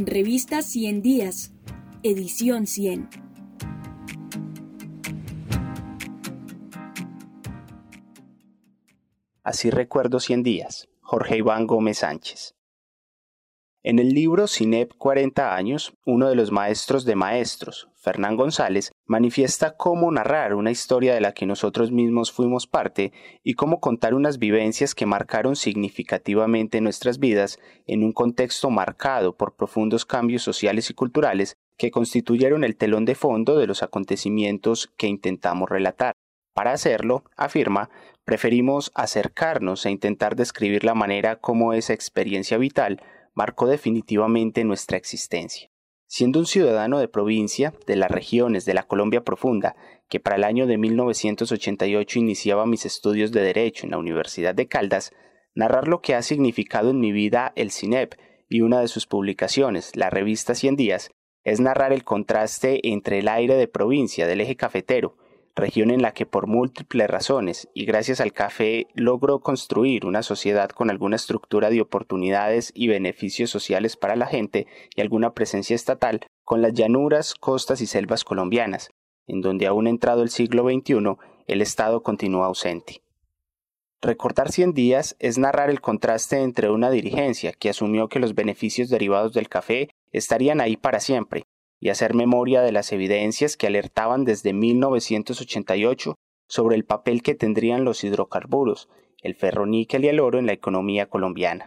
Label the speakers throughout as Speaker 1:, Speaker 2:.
Speaker 1: Revista 100 Días, edición 100.
Speaker 2: Así recuerdo 100 días. Jorge Iván Gómez Sánchez. En el libro CINEP 40 años, uno de los maestros de maestros, Fernán González, manifiesta cómo narrar una historia de la que nosotros mismos fuimos parte y cómo contar unas vivencias que marcaron significativamente nuestras vidas en un contexto marcado por profundos cambios sociales y culturales que constituyeron el telón de fondo de los acontecimientos que intentamos relatar. Para hacerlo, afirma, preferimos acercarnos e intentar describir la manera como esa experiencia vital marcó definitivamente nuestra existencia. Siendo un ciudadano de provincia, de las regiones de la Colombia profunda, que para el año de 1988 iniciaba mis estudios de Derecho en la Universidad de Caldas, narrar lo que ha significado en mi vida el CINEP y una de sus publicaciones, la revista Cien Días, es narrar el contraste entre el aire de provincia del eje cafetero región en la que por múltiples razones y gracias al café logró construir una sociedad con alguna estructura de oportunidades y beneficios sociales para la gente y alguna presencia estatal, con las llanuras, costas y selvas colombianas, en donde aún entrado el siglo XXI el Estado continúa ausente. Recordar 100 días es narrar el contraste entre una dirigencia que asumió que los beneficios derivados del café estarían ahí para siempre, y hacer memoria de las evidencias que alertaban desde 1988 sobre el papel que tendrían los hidrocarburos, el ferroníquel y el oro en la economía colombiana.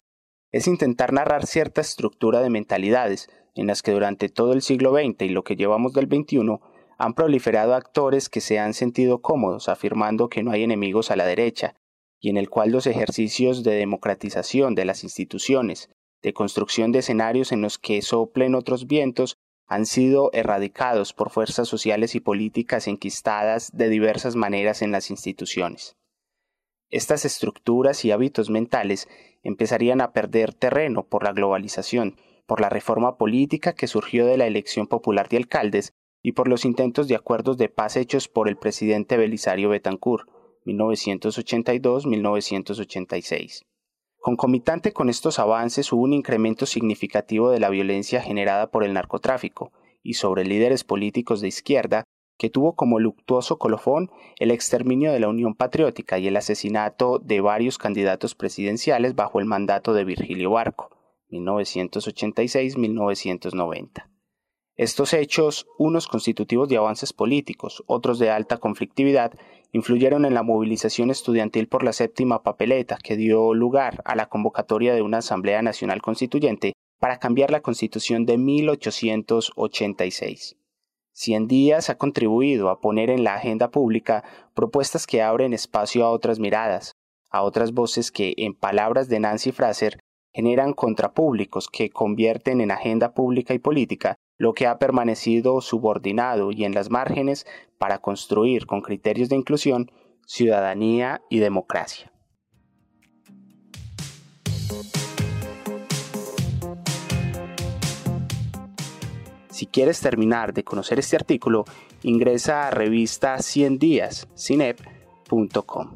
Speaker 2: Es intentar narrar cierta estructura de mentalidades en las que durante todo el siglo XX y lo que llevamos del XXI han proliferado actores que se han sentido cómodos afirmando que no hay enemigos a la derecha, y en el cual los ejercicios de democratización de las instituciones, de construcción de escenarios en los que soplen otros vientos, han sido erradicados por fuerzas sociales y políticas enquistadas de diversas maneras en las instituciones. Estas estructuras y hábitos mentales empezarían a perder terreno por la globalización, por la reforma política que surgió de la elección popular de alcaldes y por los intentos de acuerdos de paz hechos por el presidente Belisario Betancourt, 1982-1986. Concomitante con estos avances hubo un incremento significativo de la violencia generada por el narcotráfico y sobre líderes políticos de izquierda que tuvo como luctuoso colofón el exterminio de la Unión Patriótica y el asesinato de varios candidatos presidenciales bajo el mandato de Virgilio Barco, 1986-1990. Estos hechos, unos constitutivos de avances políticos, otros de alta conflictividad, influyeron en la movilización estudiantil por la séptima papeleta que dio lugar a la convocatoria de una Asamblea Nacional Constituyente para cambiar la Constitución de 1886. Cien días ha contribuido a poner en la agenda pública propuestas que abren espacio a otras miradas, a otras voces que, en palabras de Nancy Fraser, generan contrapúblicos que convierten en agenda pública y política lo que ha permanecido subordinado y en las márgenes para construir con criterios de inclusión, ciudadanía y democracia. Si quieres terminar de conocer este artículo, ingresa a revista 100 días, cinep.com.